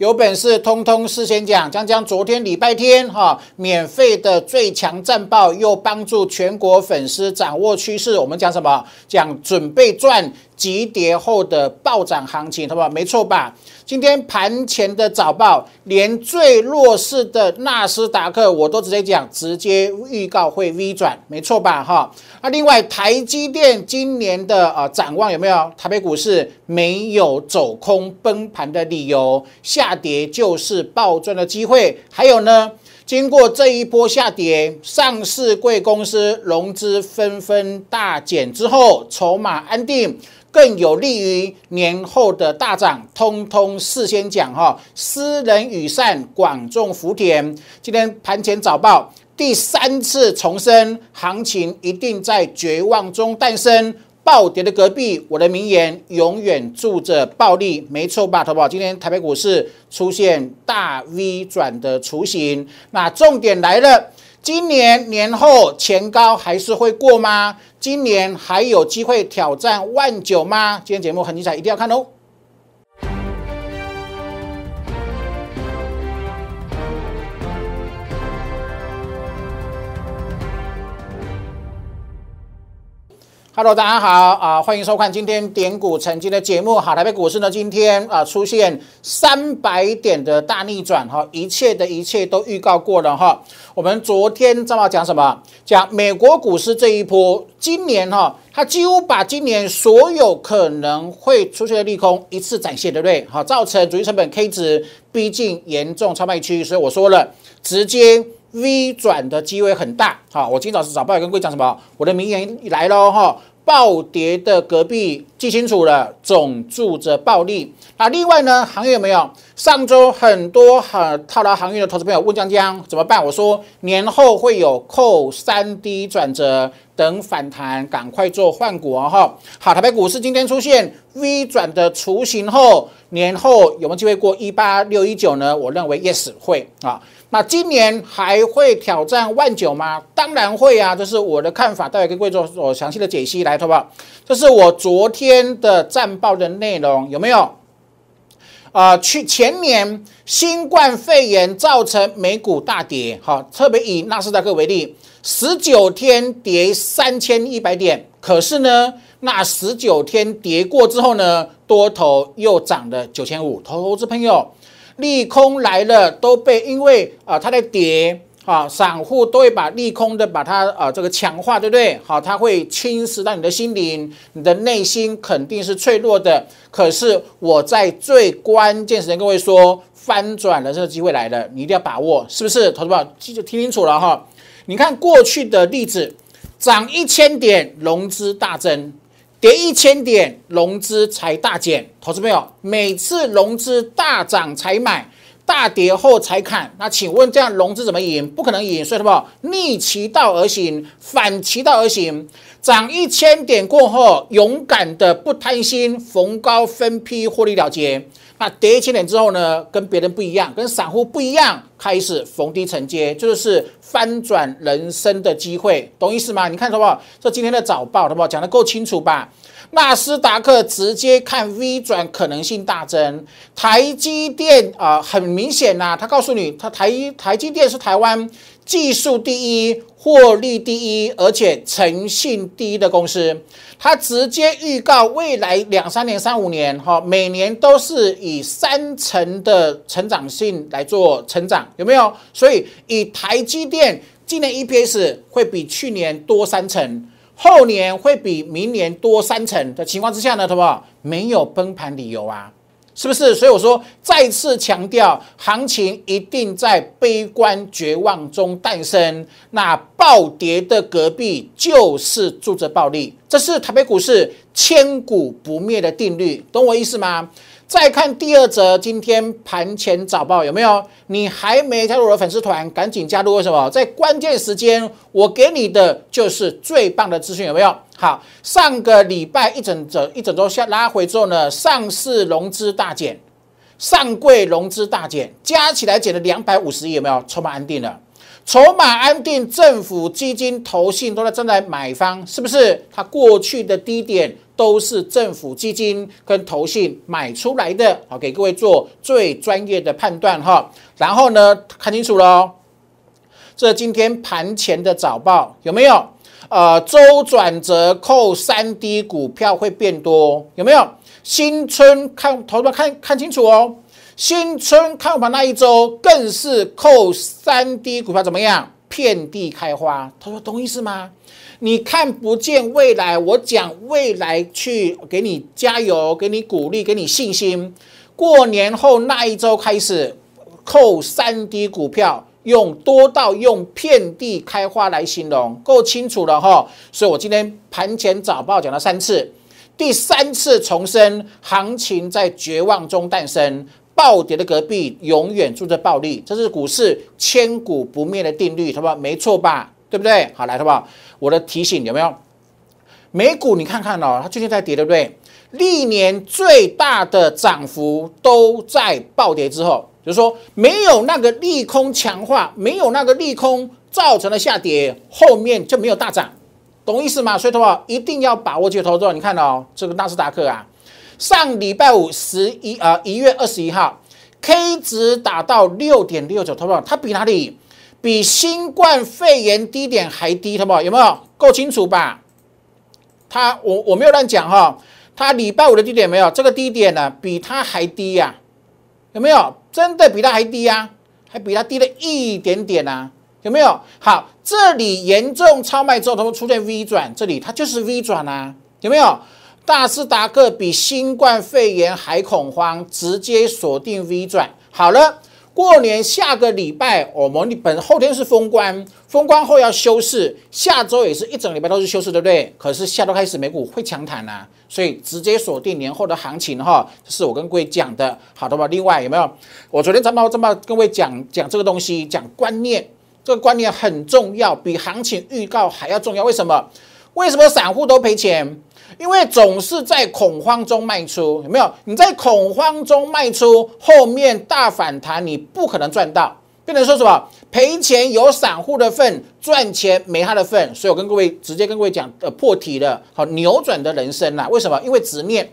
有本事通通事先讲，将将昨天礼拜天哈免费的最强战报，又帮助全国粉丝掌握趋势。我们讲什么？讲准备赚急跌后的暴涨行情，好不好？没错吧？今天盘前的早报，连最弱势的纳斯达克我都直接讲，直接预告会 V 转，没错吧？哈，那另外台积电今年的呃展望有没有？台北股市没有走空崩盘的理由，下跌就是暴赚的机会。还有呢，经过这一波下跌，上市贵公司融资纷纷大减之后，筹码安定。更有利于年后的大涨，通通事先讲哈。斯人羽善，广种福田。今天盘前早报第三次重申，行情一定在绝望中诞生。暴跌的隔壁，我的名言永远住着暴利，没错吧？投保今天台北股市出现大 V 转的雏形，那重点来了。今年年后前高还是会过吗？今年还有机会挑战万九吗？今天节目很精彩，一定要看哦。Hello，大家好啊，欢迎收看今天点股成金的节目。好，台北股市呢今天啊出现三百点的大逆转哈，一切的一切都预告过了哈。我们昨天正好讲什么？讲美国股市这一波，今年哈，它几乎把今年所有可能会出现的利空一次展现，对不对？好，造成主力成本 K 值逼近严重超卖区，所以我说了，直接 V 转的机会很大。好，我今早是早报也跟各位讲什么？我的名言来喽哈。暴跌的隔壁记清楚了，总住着暴利。那另外呢，行业有没有？上周很多很套牢行业的投资朋友问江江怎么办？我说年后会有扣三 D 转折，等反弹赶快做换股哦哈。好，台北股市今天出现 V 转的雏形后，年后有没有机会过一八六一九呢？我认为 yes 会啊。那今年还会挑战万九吗？当然会啊，这是我的看法，待会跟各位做做详细的解析，来，好不好？这是我昨天的战报的内容，有没有？啊，去前年新冠肺炎造成美股大跌，好，特别以纳斯达克为例，十九天跌三千一百点，可是呢，那十九天跌过之后呢，多头又涨了九千五，投资朋友。利空来了，都被因为啊，它在跌啊，散户都会把利空的把它啊这个强化，对不对？好，它会侵蚀到你的心灵，你的内心肯定是脆弱的。可是我在最关键时间，各位说翻转的这个机会来了，你一定要把握，是不是？投资者记住听清楚了哈。你看过去的例子，涨一千点，融资大增。跌一千点，融资才大减。投资朋友，每次融资大涨才买，大跌后才砍。那请问这样融资怎么赢？不可能赢。所以什么？逆其道而行，反其道而行。涨一千点过后，勇敢的不贪心，逢高分批获利了结。那跌一千点之后呢？跟别人不一样，跟散户不一样，开始逢低承接，就是翻转人生的机会，懂意思吗？你看好不好？这今天的早报好不好？讲的够清楚吧？纳斯达克直接看 V 转可能性大增，台积电啊，很明显呐，他告诉你，他台台积电是台湾技术第一、获利第一，而且诚信第一的公司，他直接预告未来两三年、三五年，哈，每年都是以三成的成长性来做成长，有没有？所以以台积电今年 EPS 会比去年多三成。后年会比明年多三成的情况之下呢，好不好？没有崩盘理由啊，是不是？所以我说再次强调，行情一定在悲观绝望中诞生。那暴跌的隔壁就是住着暴利，这是台北股市千古不灭的定律，懂我意思吗？再看第二则，今天盘前早报有没有？你还没加入我的粉丝团，赶紧加入！为什么？在关键时间，我给你的就是最棒的资讯，有没有？好，上个礼拜一整整一整周下拉回之后呢，上市融资大减，上柜融资大减，加起来减了两百五十亿，有没有？筹码安定了，筹码安定，政府基金投信都在正在买方，是不是？它过去的低点。都是政府基金跟投信买出来的，好，给各位做最专业的判断哈。然后呢，看清楚喽，这今天盘前的早报有没有？呃，周转折扣三 D 股票会变多，有没有？新春看投资看看清楚哦，新春看盘那一周更是扣三 D 股票怎么样？遍地开花。他说懂意思吗？你看不见未来，我讲未来去给你加油，给你鼓励，给你信心。过年后那一周开始扣三 D 股票。用多到用遍地开花来形容，够清楚了哈。所以我今天盘前早报讲了三次，第三次重申，行情在绝望中诞生，暴跌的隔壁永远住着暴利，这是股市千古不灭的定律，好不好？没错吧？对不对？好来，好不好？我的提醒有没有？美股你看看哦，它最近在跌，对不对？历年最大的涨幅都在暴跌之后。就是说，没有那个利空强化，没有那个利空造成的下跌，后面就没有大涨，懂意思吗？所以的话，一定要把握这个投资。你看哦，这个纳斯达克啊，上礼拜五十一啊一月二十一号，K 值达到六点六九，投保它比哪里？比新冠肺炎低点还低，投保有没有？够清楚吧？它我我没有乱讲哈，它礼拜五的低点没有，这个低点呢比它还低呀。有没有真的比它还低啊？还比它低了一点点啊？有没有？好，这里严重超卖之后，它会出现 V 转，这里它就是 V 转啊？有没有？大斯达克比新冠肺炎还恐慌，直接锁定 V 转。好了。过年下个礼拜，我们本后天是封关，封关后要休市，下周也是一整礼拜都是休市，对不对？可是下周开始美股会强弹啊，所以直接锁定年后的行情哈，这是我跟各位讲的，好的吧？另外有没有？我昨天这么这么跟各位讲讲这个东西，讲观念，这个观念很重要，比行情预告还要重要。为什么？为什么散户都赔钱？因为总是在恐慌中卖出，有没有？你在恐慌中卖出，后面大反弹你不可能赚到。变成说什么？赔钱有散户的份，赚钱没他的份。所以我跟各位直接跟各位讲，呃，破题了，好扭转的人生呐。为什么？因为执念，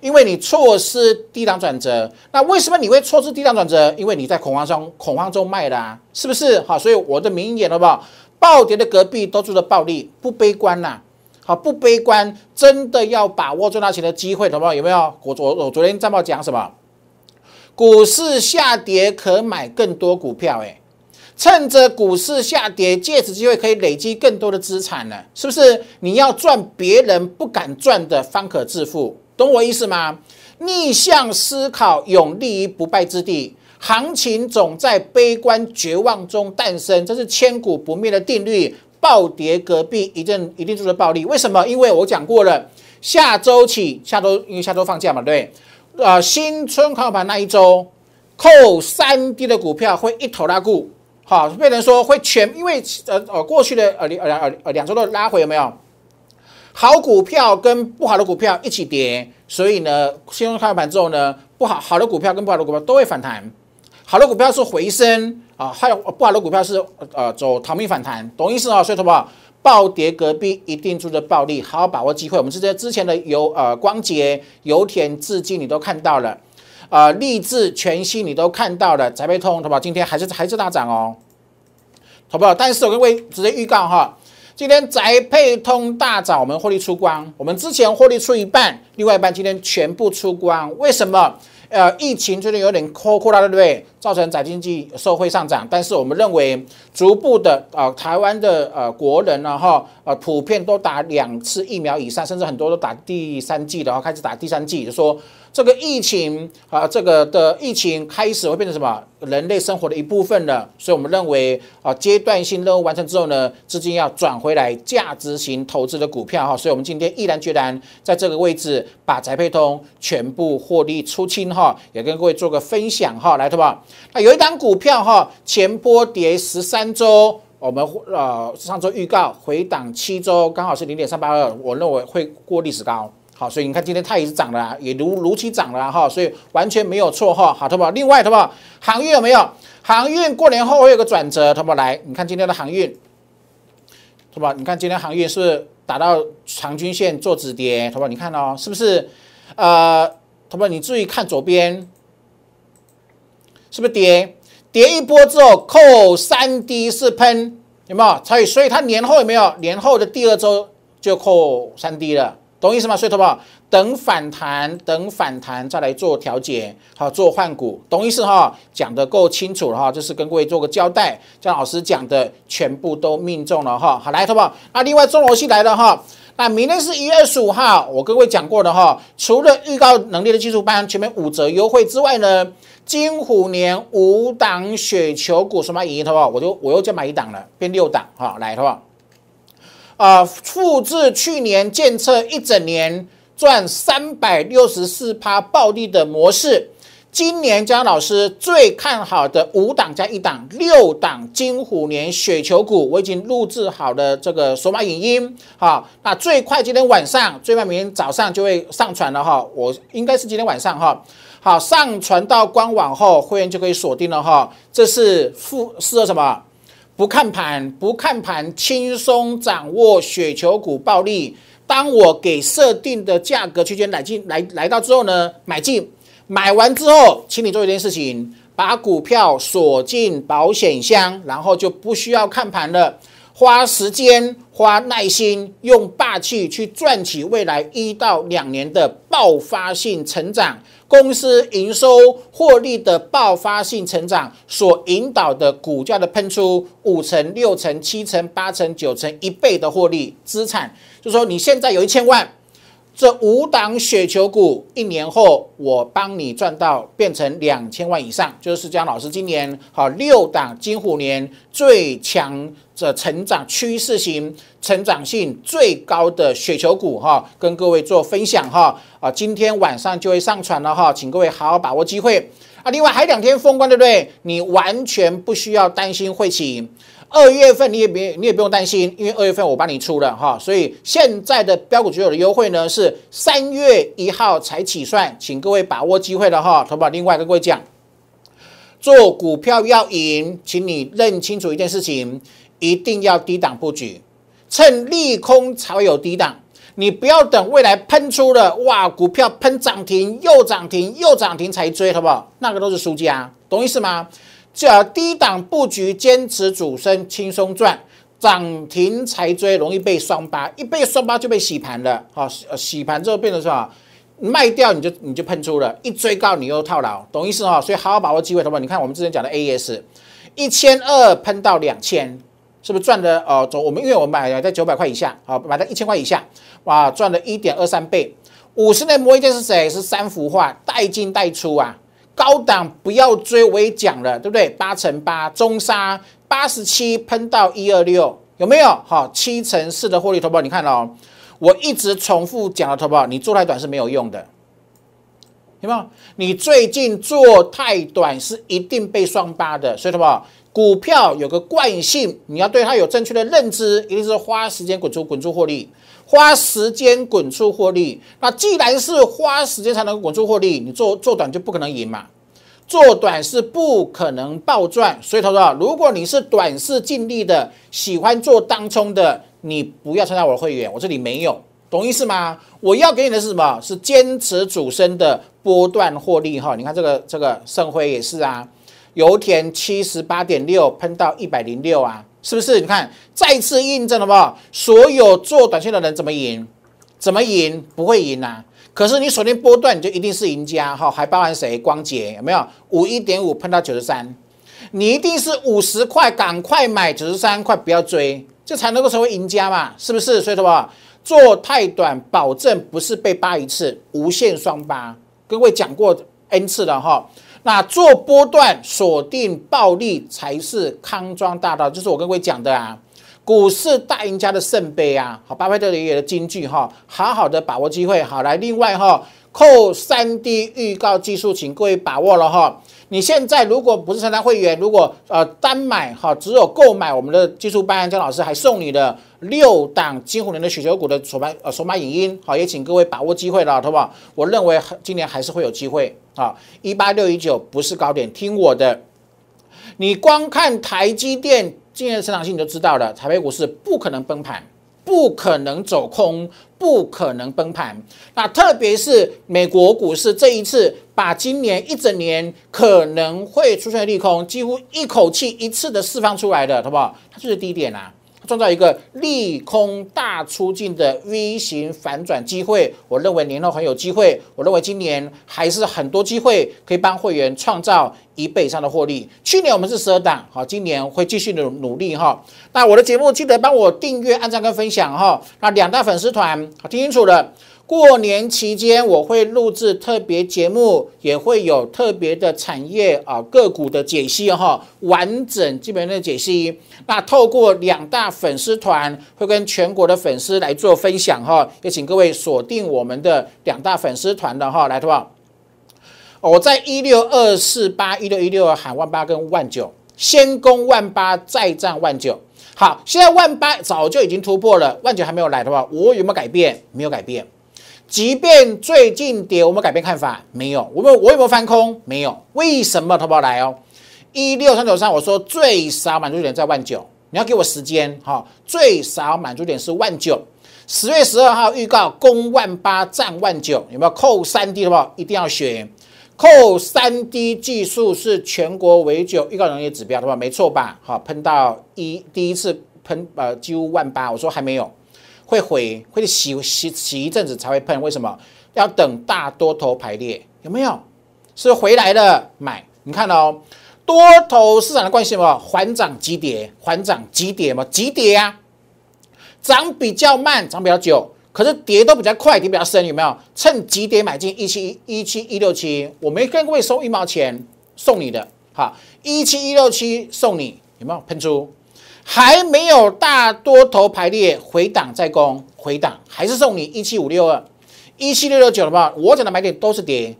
因为你错失低档转折。那为什么你会错失低档转折？因为你在恐慌中恐慌中卖的，是不是？好，所以我的名言好不好？暴跌的隔壁都住着暴利，不悲观呐。好，不悲观，真的要把握赚大钱的机会，懂不懂？有没有？我昨我昨天战报讲什么？股市下跌可买更多股票，哎，趁着股市下跌，借此机会可以累积更多的资产了，是不是？你要赚别人不敢赚的，方可致富，懂我意思吗？逆向思考，永立于不败之地。行情总在悲观绝望中诞生，这是千古不灭的定律。暴跌隔壁一定一定就是暴利，为什么？因为我讲过了，下周起，下周因为下周放假嘛，对，呃，新春开盘那一周，扣三 D 的股票会一头拉股，好，变成说会全，因为呃呃过去的呃两呃呃两周的拉回有没有？好股票跟不好的股票一起跌，所以呢，新春开盘之后呢，不好好的股票跟不好的股票都会反弹。好的股票是回升啊，还有不好的股票是呃走逃命反弹，懂意思啊？所以，什么暴跌隔壁一定住着暴利，好好把握机会。我们这些之前的油呃光捷、油田、至今你都看到了，啊，立志全息你都看到了，宅配通，好不好？今天还是还是大涨哦，好不好？但是我跟各位直接预告哈，今天宅配通大涨，我们获利出光，我们之前获利出一半，另外一半今天全部出光，为什么？呃，疫情最近有点扩扩大，对不对？造成宅经济社会上涨，但是我们认为逐步的呃，台湾的呃国人呢，哈，呃，普遍都打两次疫苗以上，甚至很多都打第三剂的话，开始打第三剂，就说。这个疫情啊，这个的疫情开始会变成什么？人类生活的一部分了。所以我们认为啊，阶段性任务完成之后呢，资金要转回来价值型投资的股票哈。所以我们今天毅然决然在这个位置把宅配通全部获利出清哈，也跟各位做个分享哈，来，对吧？那有一档股票哈，前波跌十三周，我们呃上周预告回档七周，刚好是零点三八二，我认为会过历史高。好，所以你看今天它也是涨了，也如如期涨了哈，所以完全没有错哈。好，好不？另外，好不？航运有没有？航运过年后会有个转折，好不？来，你看今天的航运，是吧？你看今天航运是打到长均线做止跌，是吧？你看哦，是不是？呃，是吧？你注意看左边，是不是跌？跌一波之后扣三 D 是喷，有没有？所以，所以它年后有没有？年后的第二周就扣三 D 了，懂意思吗？所以，好不好？等反弹，等反弹再来做调节，好做换股，懂意思哈？讲的够清楚了哈，这是跟各位做个交代。江老师讲的全部都命中了哈。好，来，好不好？那另外中罗系来了哈。那明天是一月二十五号，我跟各位讲过的哈。除了预告能力的技术班全面五折优惠之外呢，金虎年五档雪球股什么赢，好不好？我就我又再买一档了，变六档哈。来，好不好？啊，复制去年建测一整年。赚三百六十四趴暴利的模式，今年江老师最看好的五档加一档六档金虎年雪球股，我已经录制好了这个索马影音，好，那最快今天晚上，最慢明天早上就会上传了哈，我应该是今天晚上哈，好，上传到官网后，会员就可以锁定了哈，这是复适合什么？不看盘，不看盘，轻松掌握雪球股暴利。当我给设定的价格区间来进来来到之后呢，买进，买完之后，请你做一件事情，把股票锁进保险箱，然后就不需要看盘了，花时间、花耐心，用霸气去赚取未来一到两年的爆发性成长。公司营收获利的爆发性成长所引导的股价的喷出五成、六成、七成、八成、九成一倍的获利资产，就说你现在有一千万。这五档雪球股，一年后我帮你赚到变成两千万以上，就是江老师今年好六档金虎年最强的成长趋势型、成长性最高的雪球股哈，跟各位做分享哈啊，今天晚上就会上传了哈，请各位好好把握机会啊。另外还两天封关对不对？你完全不需要担心会起。二月份你也别你也不用担心，因为二月份我帮你出了哈，所以现在的标股只有的优惠呢是三月一号才起算，请各位把握机会了哈。投保另外跟各位讲，做股票要赢，请你认清楚一件事情，一定要低档布局，趁利空才会有低档，你不要等未来喷出了哇，股票喷涨停又涨停又涨停才追，好不好？那个都是输家，懂意思吗？叫低档布局，坚持主升，轻松赚；涨停才追，容易被双八，一被双八就被洗盘了。好，洗盘之后变成什么？卖掉你就你就喷出了，一追高你又套牢，懂意思哈？所以好好把握机会，好不好？你看我们之前讲的 A S，一千二喷到两千，是不是赚的？哦，走，我们因为我们买在九百块以下，好，买在一千块以下，哇，赚了一点二三倍。五十年磨一剑是谁？是三幅画，带进带出啊。高档不要追，我也讲了，对不对？八乘八中沙八十七喷到一二六，有没有？好，七乘四的获利投保，你看哦，我一直重复讲的投保，你做太短是没有用的，有没有？你最近做太短是一定被双八的，所以投保股票有个惯性，你要对它有正确的认知，一定是花时间滚出滚出获利。花时间滚出获利，那既然是花时间才能滚出获利，你做做短就不可能赢嘛？做短是不可能暴赚，所以他说，如果你是短视尽力的，喜欢做当冲的，你不要参加我的会员，我这里没有，懂意思吗？我要给你的是什么？是坚持主升的波段获利哈。你看这个这个盛辉也是啊，油田七十八点六喷到一百零六啊。是不是？你看，再次印证了不？所有做短线的人怎么赢？怎么赢？不会赢啊！可是你锁定波段，你就一定是赢家哈！还包含谁？光捷有没有？五一点五碰到九十三，你一定是五十块，赶快买九十三块，不要追，这才能够成为赢家嘛？是不是？所以说，做太短，保证不是被扒一次，无限双扒。各位讲过 n 次了哈。那做波段锁定暴利才是康庄大道，就是我跟各位讲的啊，股市大赢家的圣杯啊，好，巴菲特也的金句哈，好好的把握机会，好来，另外哈，扣三 D 预告技术，请各位把握了哈。你现在如果不是参加会员，如果呃单买哈，只有购买我们的技术班，姜老师还送你的六档金虎年的雪球股的首盘呃首码影音，好，也请各位把握机会了，好不好？我认为今年还是会有机会啊，一八六一九不是高点，听我的，你光看台积电今年的成长性你就知道了，台北股市不可能崩盘。不可能走空，不可能崩盘。那特别是美国股市这一次，把今年一整年可能会出现利空，几乎一口气一次的释放出来的，好不好？它就是低点啊。创造一个利空大出境的 V 型反转机会，我认为年后很有机会。我认为今年还是很多机会可以帮会员创造一倍以上的获利。去年我们是十二档，好，今年会继续努努力哈。那我的节目记得帮我订阅、按赞跟分享哈。那两大粉丝团，好，听清楚了。过年期间，我会录制特别节目，也会有特别的产业啊个股的解析哈，完整基本的解析。那透过两大粉丝团，会跟全国的粉丝来做分享哈，也请各位锁定我们的两大粉丝团的哈，来好不好？我在一六二四八一六一六喊万八跟万九，先攻万八，再战万九。好，现在万八早就已经突破了，万九还没有来的话，我有没有改变？没有改变。即便最近跌，我们改变看法没有？我们我有没有翻空？没有。为什么？投保来哦，一六三九三，我说最少满足点在万九，你要给我时间哈。最少满足点是万九。十月十二号预告攻万八，战万九，有没有扣三 D 的话一定要学。扣三 D 技术是全国唯九预告农业指标，对吧？没错吧？好，喷到一第一次喷呃几乎万八，我说还没有。会回，会洗洗洗一阵子才会喷，为什么？要等大多头排列，有没有？是回来了买，你看哦，多头市场的关系嘛，缓涨急跌，缓涨急跌嘛，急跌啊，涨比较慢，涨比较久，可是跌都比较快，跌比较深，有没有？趁急跌买进一七一七一六七，我没跟各位收一毛钱，送你的，好，一七一六七送你，有没有喷出？还没有大多头排列回档再攻回档，还是送你一七五六二、一七六六九的话，我讲的买点都是跌，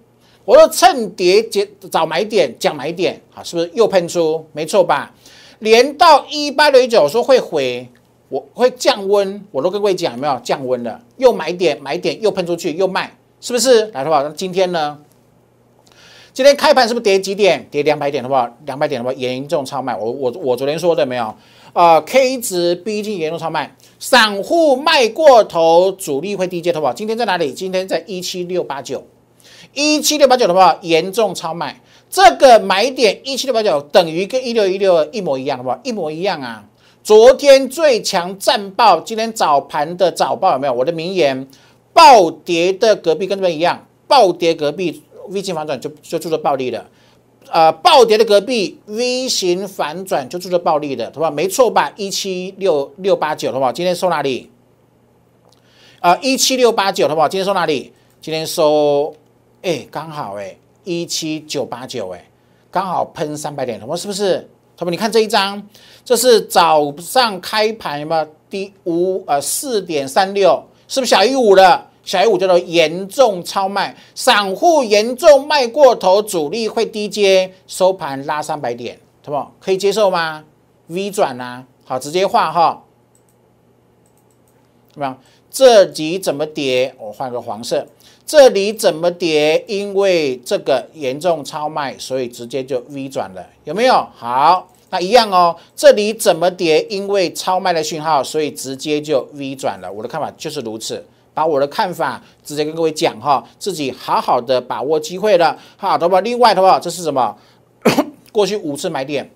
我说趁跌接找买点讲买点，好，是不是又喷出？没错吧？连到一八六九说会回，我会降温，我都跟各位讲有没有降温了？又买点买点又喷出去又卖，是不是？来的话，那今天呢？今天开盘是不是跌几点？跌两百点的话，两百点的话严重超卖。我我我昨天说的没有？啊，K 值逼近严重超卖，散户卖过头，主力会低接头保。今天在哪里？今天在一七六八九，一七六八九的话严重超卖。这个买点一七六八九等于跟一六一六一模一样，好不好？一模一样啊！昨天最强战报，今天早盘的早报有没有？我的名言：暴跌的隔壁跟这边一样，暴跌隔壁。V 型反转就就做做暴利的，呃，暴跌的隔壁 V 型反转就做做暴利的，对吧？没错吧？一七六六八九，好不好？今天收哪里？啊，一七六八九，好不好？今天收哪里？今天收，哎，刚好哎，一七九八九，哎，刚好喷三百点，好不？是不是？好不？你看这一张，这是早上开盘，有没有？第五呃四点三六，是不是小于五了？小一五叫做严重超卖，散户严重卖过头，主力会低接收盘拉三百点，好不好？可以接受吗？V 转啊，好，直接画哈，怎么样？这里怎么跌？我换个黄色，这里怎么跌？因为这个严重超卖，所以直接就 V 转了，有没有？好，那一样哦。这里怎么跌？因为超卖的讯号，所以直接就 V 转了。我的看法就是如此。把我的看法直接跟各位讲哈，自己好好的把握机会了，好的吧？另外的话，这是什么？过去五次买点，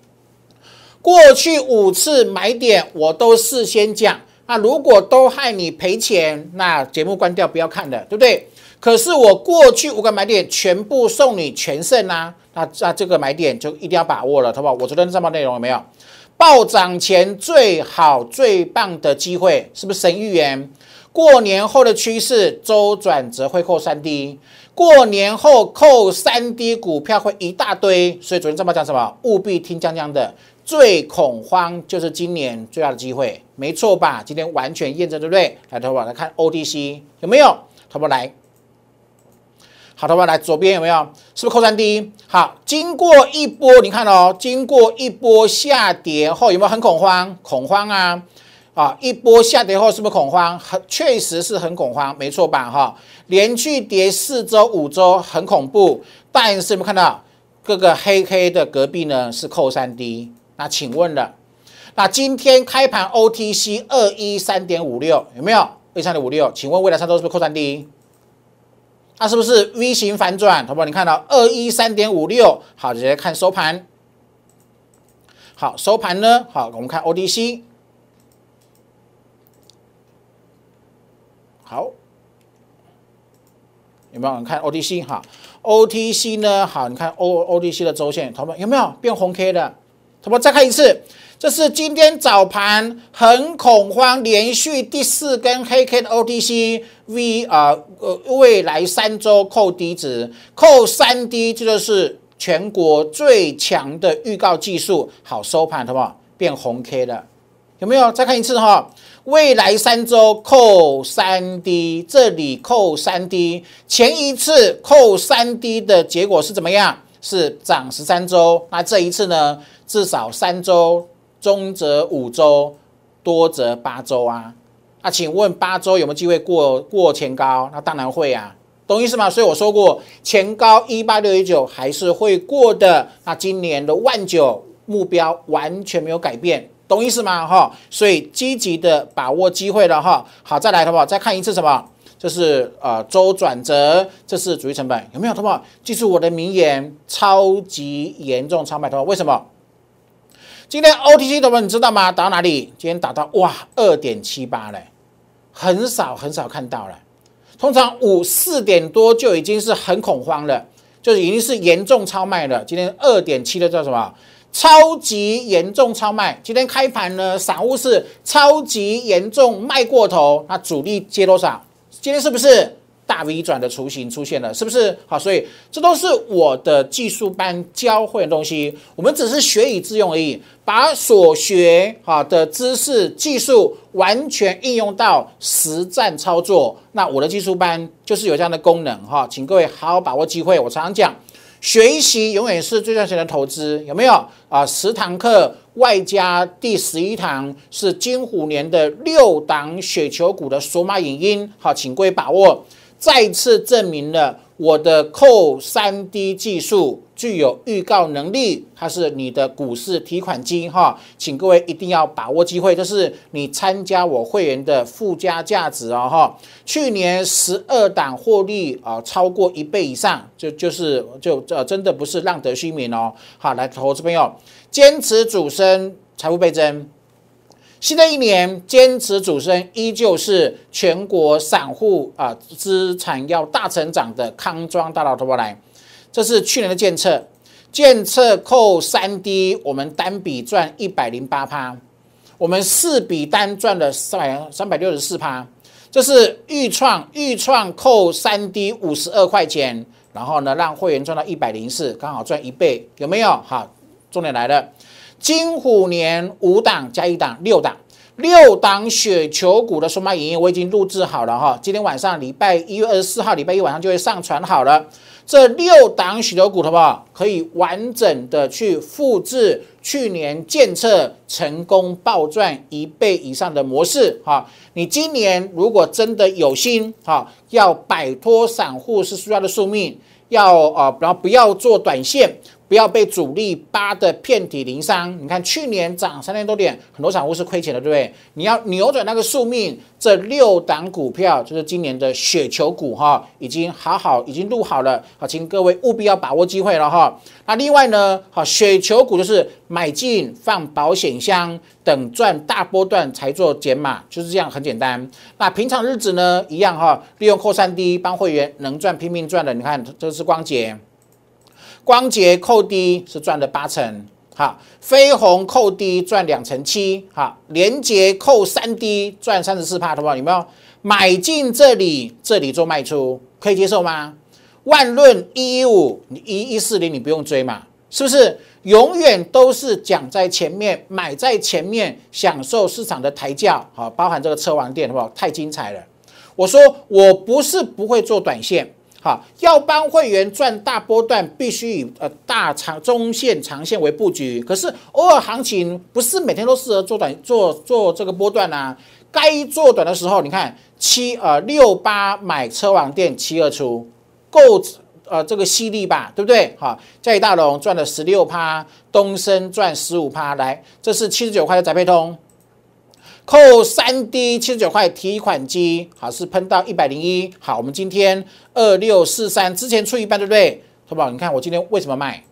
过去五次买点我都事先讲，那如果都害你赔钱，那节目关掉不要看的，对不对？可是我过去五个买点全部送你全胜啊，那那这个买点就一定要把握了，好不好？我昨天上报内容有没有？暴涨前最好最棒的机会，是不是神预言？过年后的趋势周转则会扣三 D，过年后扣三 D 股票会一大堆，所以昨天这么讲什么？务必听江江的，最恐慌就是今年最大的机会，没错吧？今天完全验证，对不对？来，头发来看，O D C 有没有？头发来，好，头发来，左边有没有？是不是扣三 D？好，经过一波，你看哦，经过一波下跌后，有没有很恐慌？恐慌啊！啊，一波下跌后是不是恐慌？很确实是很恐慌，没错吧？哈，连续跌四周、五周，很恐怖。但是有没有看到各个黑黑的隔壁呢？是扣三 D。那请问了，那今天开盘 OTC 二一三点五六有没有？二三点五六，请问未来三周是不是扣三低？那是不是 V 型反转？好不好？你看到二一三点五六，好，直接看收盘。好，收盘呢？好，我们看 OTC。好，有没有人看 OTC？哈，OTC 呢？好，你看 O OTC 的周线，同学们有没有变红 K 的？同学们再看一次，这是今天早盘很恐慌，连续第四根黑 K 的 OTC V 啊，呃，未来三周扣低值，扣三低，这就是全国最强的预告技术。好，收盘好不好？变红 K 了，有没有？再看一次哈。未来三周扣三 D，这里扣三 D，前一次扣三 D 的结果是怎么样？是涨十三周。那这一次呢？至少三周，中则五周，多则八周啊。那请问八周有没有机会过过前高？那当然会啊，懂意思吗？所以我说过，前高一八六一九还是会过的。那今年的万九目标完全没有改变。懂意思吗？哈，所以积极的把握机会了哈。好，再来，好不好？再看一次什么？这是呃周转折，这是主力成本，有没有？好不好？记住我的名言：超级严重超卖头。为什么？今天 OTC 的朋你知道吗？打到哪里？今天打到哇二点七八嘞，很少很少看到了。通常五四点多就已经是很恐慌了，就已经是严重超卖了。今天二点七的叫什么？超级严重超卖，今天开盘呢，散户是超级严重卖过头，那主力接多少？今天是不是大 V 转的雏形出现了？是不是？好，所以这都是我的技术班教会的东西，我们只是学以致用而已，把所学好的知识、技术完全应用到实战操作。那我的技术班就是有这样的功能哈，请各位好好把握机会。我常常讲。学习永远是最赚钱的投资，有没有啊？十堂课外加第十一堂是金虎年的六档雪球股的索马影音，好，请各位把握，再次证明了。我的扣三 D 技术具有预告能力，它是你的股市提款机哈，请各位一定要把握机会，这是你参加我会员的附加价值哦哈。去年十二档获利啊超过一倍以上，就就是就这真的不是浪得虚名哦。好，来投资朋友，坚持主升，财富倍增。新的一年，坚持主升依旧是全国散户啊资产要大成长的康庄大道头来。这是去年的建测，建测扣三 D，我们单笔赚一百零八趴，我们四笔单赚了三百三百六十四趴。这是预创，预创扣三 D 五十二块钱，然后呢让会员赚到一百零四，刚好赚一倍，有没有？好，重点来了。金虎年五档加一档六档，六档雪球股的数码影音我已经录制好了哈，今天晚上礼拜一月二十四号礼拜一晚上就会上传好了。这六档雪球股好不好？可以完整的去复制去年建测成功暴赚一倍以上的模式哈。你今年如果真的有心哈，要摆脱散户是需要的宿命，要啊，然后不要做短线。不要被主力扒的遍体鳞伤。你看去年涨三千多点，很多散户是亏钱的，对不对？你要扭转那个宿命，这六档股票就是今年的雪球股哈，已经好好已经录好了，好，请各位务必要把握机会了哈。那另外呢，好，雪球股就是买进放保险箱，等赚大波段才做减码，就是这样很简单。那平常日子呢，一样哈，利用扩散低帮会员能赚拼命赚的，你看这是光捷。光捷扣低是赚了八成，好，飞鸿扣低赚两成七，好，连捷扣三低赚三十四帕，好不好？有没有买进这里？这里做卖出，可以接受吗？万润一一五，你一一四零你不用追嘛，是不是？永远都是讲在前面，买在前面，享受市场的抬轿，好，包含这个车王店，好不好？太精彩了！我说我不是不会做短线。好，要帮会员赚大波段，必须以呃大长中线、长线为布局。可是偶尔行情不是每天都适合做短做做这个波段啊。该做短的时候，你看七呃六八买车网店七二出，够呃这个犀利吧，对不对？好，嘉里大龙赚了十六趴，东升赚十五趴，来，这是七十九块的宅配通。扣三 D 七十九块提款机，好是喷到一百零一。好，我们今天二六四三之前出一半，对不对？淘宝，你看我今天为什么卖？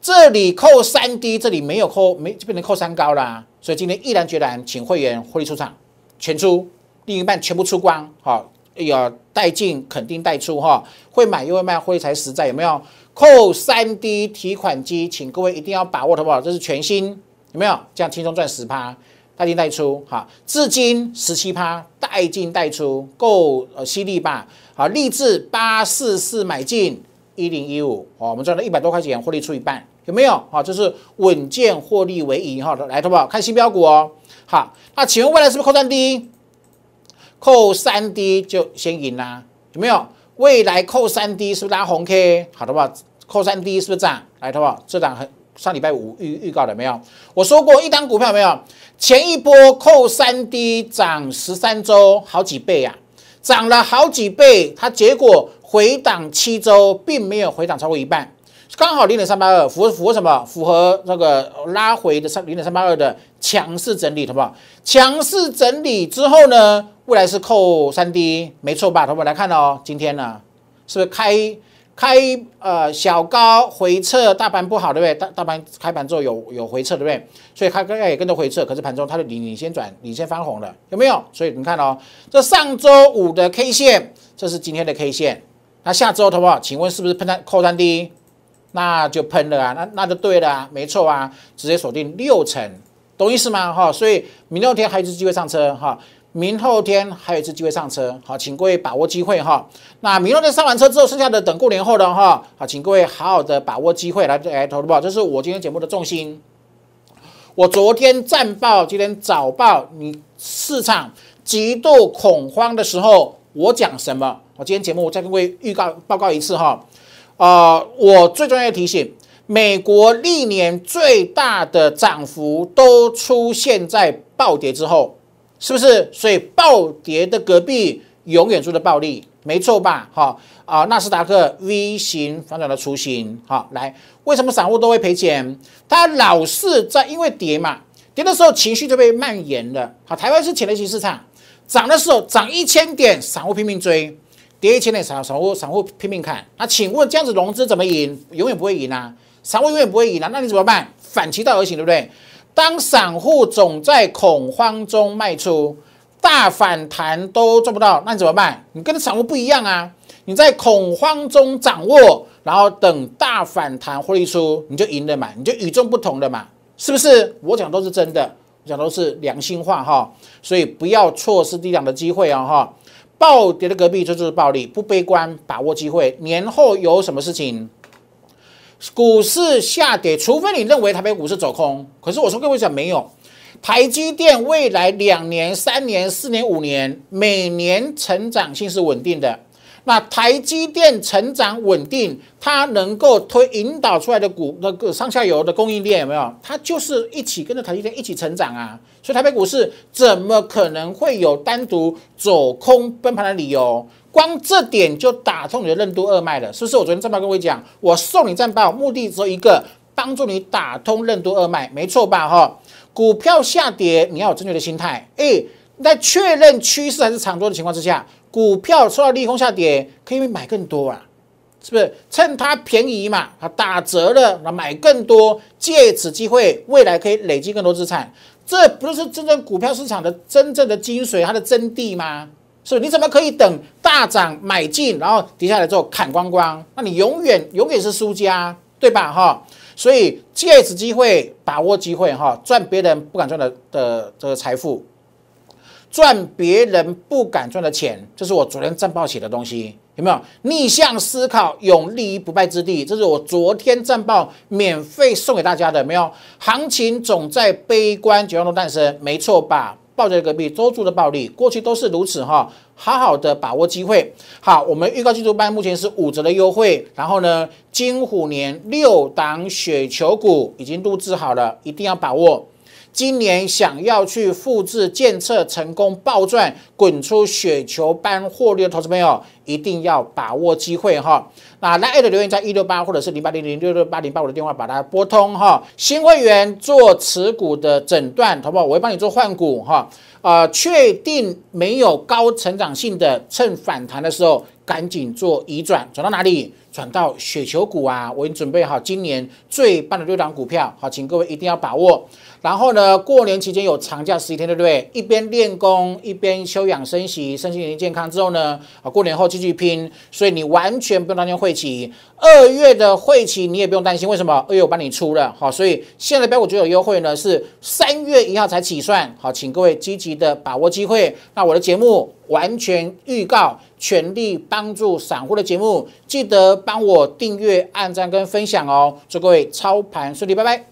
这里扣三 D，这里没有扣，没就变成扣三高啦。所以今天毅然决然请会员获利出场，全出，另一半全部出光。好，哎呀，带进肯定带出哈，会买又会卖，获利才实在，有没有？扣三 D 提款机，请各位一定要把握，好不好？这是全新，有没有？这样轻松赚十趴。带进带出，哈，至今十七趴，带进带出，够犀利吧？好，立志八四四买进一零一五，好，我们赚了一百多块钱，获利出一半，有没有？好，这是稳健获利为宜哈，来，好不好？看新标股哦。好，那请问未来是不是扣三 D？扣三 D 就先赢啦，有没有？未来扣三 D 是不是拉红 K？好的吧？扣三 D 是不是涨？来，好不好？这档很。上礼拜五预预告了没有？我说过一单股票没有？前一波扣三 D 涨十三周，好几倍呀，涨了好几倍，它结果回档七周，并没有回档超过一半，刚好零点三八二，符合符合什么？符合那个拉回的三零点三八二的强势整理，好不好？强势整理之后呢，未来是扣三 D，没错吧？同学们来看哦，今天呢，是不是开？开呃小高回撤，大盘不好对不对？大大盘开盘之后有有回撤对不对？所以它刚刚也跟着回撤，可是盘中它就领领先转，领先翻红了，有没有？所以你看哦，这上周五的 K 线，这是今天的 K 线，那下周好不好？请问是不是喷单扣单低？那就喷了啊，那那就对了啊，没错啊，直接锁定六成，懂意思吗？哈，所以明后天还有机会上车哈。明后天还有一次机会上车，好，请各位把握机会哈。那明后天上完车之后，剩下的等过年后的哈，好，请各位好好的把握机会来来投保，这是我今天节目的重心。我昨天战报，今天早报，你市场极度恐慌的时候，我讲什么？我今天节目我再跟各位预告报告一次哈。啊，我最重要的提醒，美国历年最大的涨幅都出现在暴跌之后。是不是？所以暴跌的隔壁永远住着暴利，没错吧？好啊，纳斯达克 V 型反转的雏形。好，来，为什么散户都会赔钱？他老是在因为跌嘛，跌的时候情绪就被蔓延了。好，台湾是潜力型市场，涨的时候涨一千点，散户拼命追；跌一千点，散散户散户拼命看。那请问这样子融资怎么赢？永远不会赢啊！散户永远不会赢啊！那你怎么办？反其道而行，对不对？当散户总在恐慌中卖出，大反弹都做不到，那你怎么办？你跟散户不一样啊！你在恐慌中掌握，然后等大反弹获利出，你就赢了嘛，你就与众不同的嘛，是不是？我讲都是真的，我讲都是良心话哈，所以不要错失低档的机会啊哈！暴跌的隔壁就是暴利，不悲观，把握机会。年后有什么事情？股市下跌，除非你认为台北股市走空，可是我说各位讲没有，台积电未来两年、三年、四年、五年，每年成长性是稳定的。那台积电成长稳定，它能够推引导出来的股那个上下游的供应链有没有？它就是一起跟着台积电一起成长啊。所以台北股市怎么可能会有单独走空崩盘的理由？光这点就打通你的任督二脉了，是不是？我昨天战报跟各位讲，我送你战报，目的只有一个，帮助你打通任督二脉，没错吧？哈，股票下跌，你要有正确的心态。哎，在确认趋势还是长多的情况之下，股票受到利空下跌，可以买更多啊，是不是？趁它便宜嘛，它打折了，那买更多，借此机会，未来可以累积更多资产，这不是真正股票市场的真正的精髓，它的真谛吗？是，你怎么可以等大涨买进，然后跌下来之后砍光光？那你永远永远是输家，对吧？哈，所以借此机会把握机会，哈，赚别人不敢赚的的这个财富，赚别人不敢赚的钱，这是我昨天战报写的东西，有没有？逆向思考，永立于不败之地，这是我昨天战报免费送给大家的，没有？行情总在悲观绝望中诞生，没错吧？暴跌隔壁周住的暴利，过去都是如此哈，好好的把握机会。好，我们预告技术班目前是五折的优惠，然后呢，金虎年六档雪球股已经录制好了，一定要把握。今年想要去复制、建测成功、暴赚、滚出雪球般获利的投资朋友，一定要把握机会哈。那来 A 的留言在一六八或者是零八零零六六八零八五的电话把它拨通哈。新会员做持股的诊断，好不好？我会帮你做换股哈。呃，确定没有高成长性的，趁反弹的时候赶紧做移转，转到哪里？转到雪球股啊！我已经准备好今年最棒的六档股票，好，请各位一定要把握。然后呢，过年期间有长假十一天，对不对？一边练功，一边休养生息，身心灵健康之后呢，啊，过年后继续拼。所以你完全不用担心会期，二月的会期你也不用担心，为什么？二月我帮你出了，好，所以现在标股就有优惠呢，是三月一号才起算，好，请各位积极的把握机会。那我的节目完全预告，全力帮助散户的节目，记得帮我订阅、按赞跟分享哦。祝各位操盘顺利，拜拜。